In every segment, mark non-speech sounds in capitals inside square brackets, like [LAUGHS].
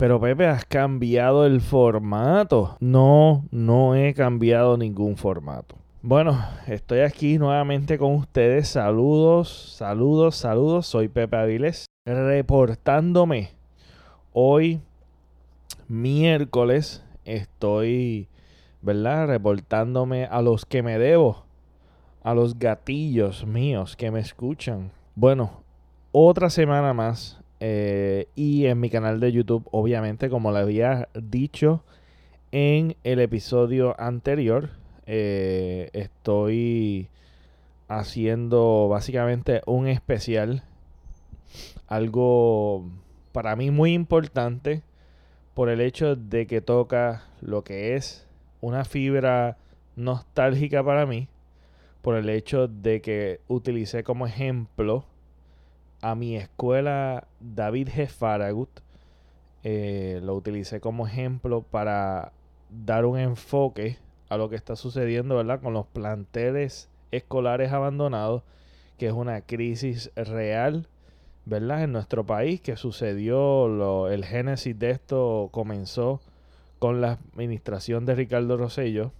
Pero Pepe, has cambiado el formato. No, no he cambiado ningún formato. Bueno, estoy aquí nuevamente con ustedes. Saludos, saludos, saludos. Soy Pepe Aviles, reportándome. Hoy, miércoles, estoy, ¿verdad? Reportándome a los que me debo, a los gatillos míos que me escuchan. Bueno, otra semana más eh, y en mi canal de YouTube, obviamente, como le había dicho en el episodio anterior, eh, estoy haciendo básicamente un especial. Algo para mí muy importante por el hecho de que toca lo que es una fibra nostálgica para mí. Por el hecho de que utilicé como ejemplo a mi escuela David G. Faragut. Eh, lo utilicé como ejemplo para dar un enfoque a lo que está sucediendo, ¿verdad? Con los planteles escolares abandonados, que es una crisis real, ¿verdad? En nuestro país, que sucedió, el génesis de esto comenzó con la administración de Ricardo Rosello.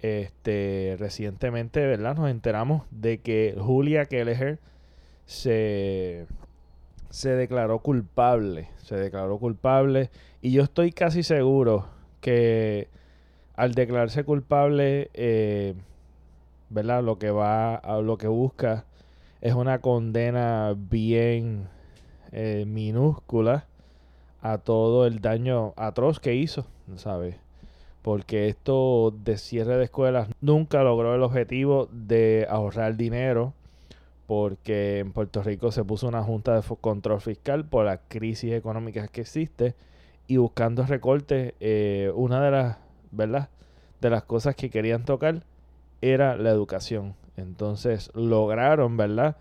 Este, recientemente, ¿verdad? Nos enteramos de que Julia Kelleher se, se declaró culpable. Se declaró culpable. Y yo estoy casi seguro que al declararse culpable, eh, ¿verdad? Lo que va, a lo que busca es una condena bien eh, minúscula a todo el daño atroz que hizo, ¿sabes? Porque esto de cierre de escuelas nunca logró el objetivo de ahorrar dinero porque en Puerto Rico se puso una junta de control fiscal por la crisis económica que existe y buscando recortes, eh, una de las, ¿verdad? De las cosas que querían tocar era la educación. Entonces lograron, ¿verdad?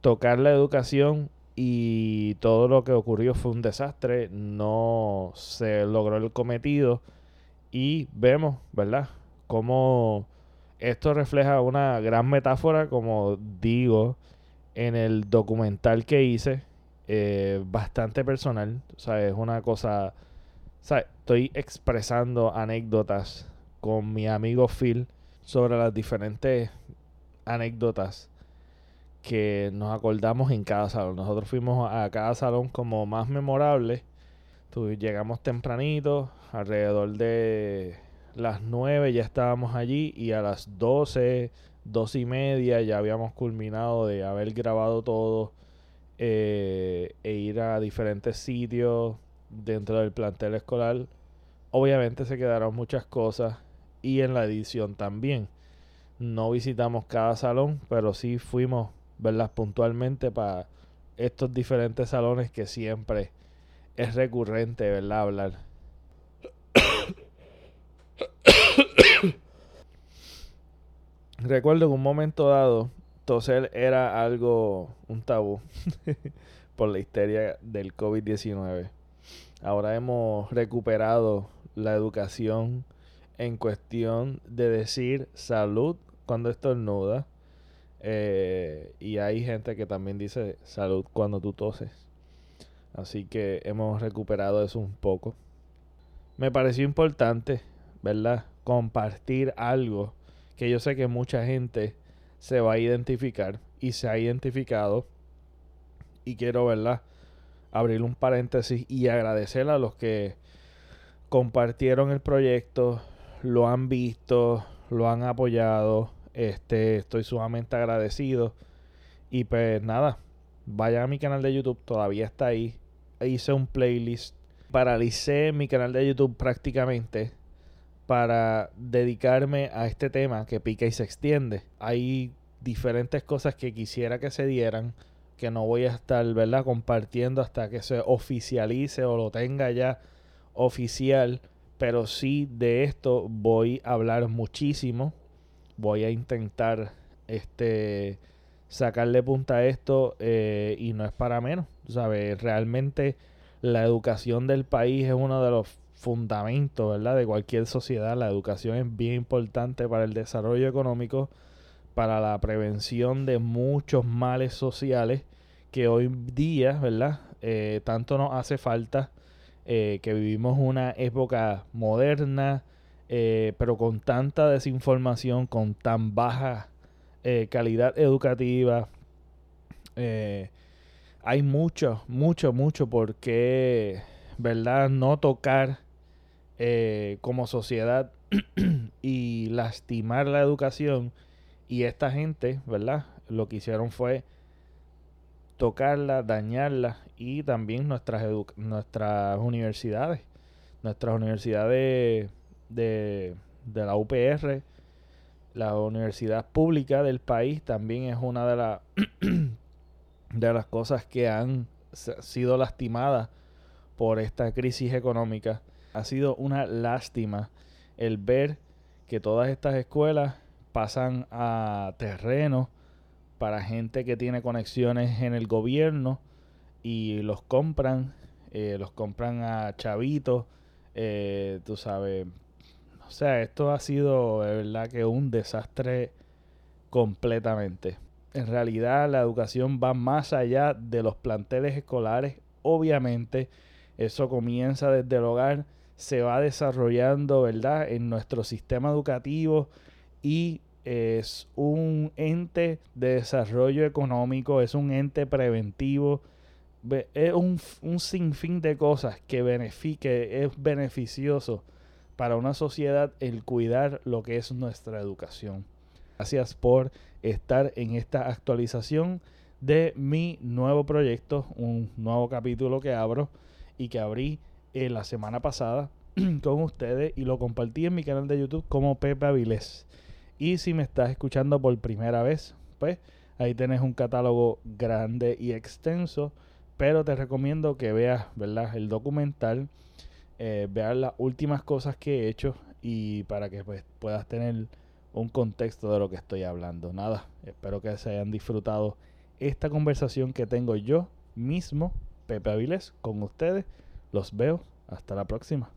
Tocar la educación y todo lo que ocurrió fue un desastre, no se logró el cometido y vemos, ¿verdad? Cómo esto refleja una gran metáfora, como digo, en el documental que hice, eh, bastante personal. O sea, es una cosa. O estoy expresando anécdotas con mi amigo Phil sobre las diferentes anécdotas que nos acordamos en cada salón. Nosotros fuimos a cada salón como más memorable. llegamos tempranito, alrededor de las 9 ya estábamos allí y a las 12, 12 y media ya habíamos culminado de haber grabado todo eh, e ir a diferentes sitios dentro del plantel escolar. Obviamente se quedaron muchas cosas y en la edición también. No visitamos cada salón, pero sí fuimos, verlas puntualmente para estos diferentes salones que siempre es recurrente, ¿verdad? Hablar. Recuerdo que un momento dado, toser era algo, un tabú, [LAUGHS] por la histeria del COVID-19. Ahora hemos recuperado la educación en cuestión de decir salud cuando estornuda. Eh, y hay gente que también dice salud cuando tú toses. Así que hemos recuperado eso un poco. Me pareció importante, ¿verdad? Compartir algo que yo sé que mucha gente se va a identificar y se ha identificado. Y quiero, ¿verdad? Abrir un paréntesis y agradecer a los que compartieron el proyecto, lo han visto, lo han apoyado. Este, estoy sumamente agradecido. Y pues nada, vayan a mi canal de YouTube, todavía está ahí. Hice un playlist. Paralicé mi canal de YouTube prácticamente para dedicarme a este tema que pica y se extiende. Hay diferentes cosas que quisiera que se dieran que no voy a estar, ¿verdad? Compartiendo hasta que se oficialice o lo tenga ya oficial. Pero sí de esto voy a hablar muchísimo. Voy a intentar este sacarle punta a esto eh, y no es para menos. ¿Sabes? Realmente la educación del país es uno de los fundamento, ¿verdad? De cualquier sociedad. La educación es bien importante para el desarrollo económico, para la prevención de muchos males sociales que hoy día, ¿verdad? Eh, tanto nos hace falta eh, que vivimos una época moderna, eh, pero con tanta desinformación, con tan baja calidad educativa. hay mucho, mucho, mucho por qué, ¿verdad? No tocar como sociedad [CLEARS THROAT] y lastimar la educación. Y esta gente, ¿verdad? Lo que hicieron fue tocarla, dañarla y también nuestras, nuestras universidades. Nuestras universidades de, de la UPR, la universidad pública del país también es una de, las [CLEARS THROAT] de las cosas que han sido lastimadas por esta crisis económica. Ha sido una lástima el ver que todas estas escuelas pasan a terreno para gente que tiene conexiones en el gobierno y los compran, eh, los compran a chavitos, eh, tú sabes. O sea, esto ha sido de verdad que un desastre completamente. En realidad la educación va más allá de los planteles escolares. Obviamente eso comienza desde el hogar, se va desarrollando, ¿verdad? En nuestro sistema educativo y es un ente de desarrollo económico, es un ente preventivo, es un, sinfín de cosas que, benefique, es beneficioso para una sociedad el cuidar lo que es nuestra educación. Gracias por estar en esta actualización de mi nuevo proyecto, un nuevo capítulo que abro y que abrí en la semana pasada [CLEARS THROAT] con ustedes y lo compartí en mi canal de YouTube como Pepe Avilés. Y si me estás escuchando por primera vez, pues ahí tienes un catálogo grande y extenso. Pero te recomiendo que veas, ¿verdad? El documental, eh, veas las últimas cosas que he hecho y para que pues, puedas tener un contexto de lo que estoy hablando. Nada, espero que se hayan disfrutado esta conversación que tengo yo mismo, Pepe Avilés, con ustedes. Los veo. Hasta la próxima.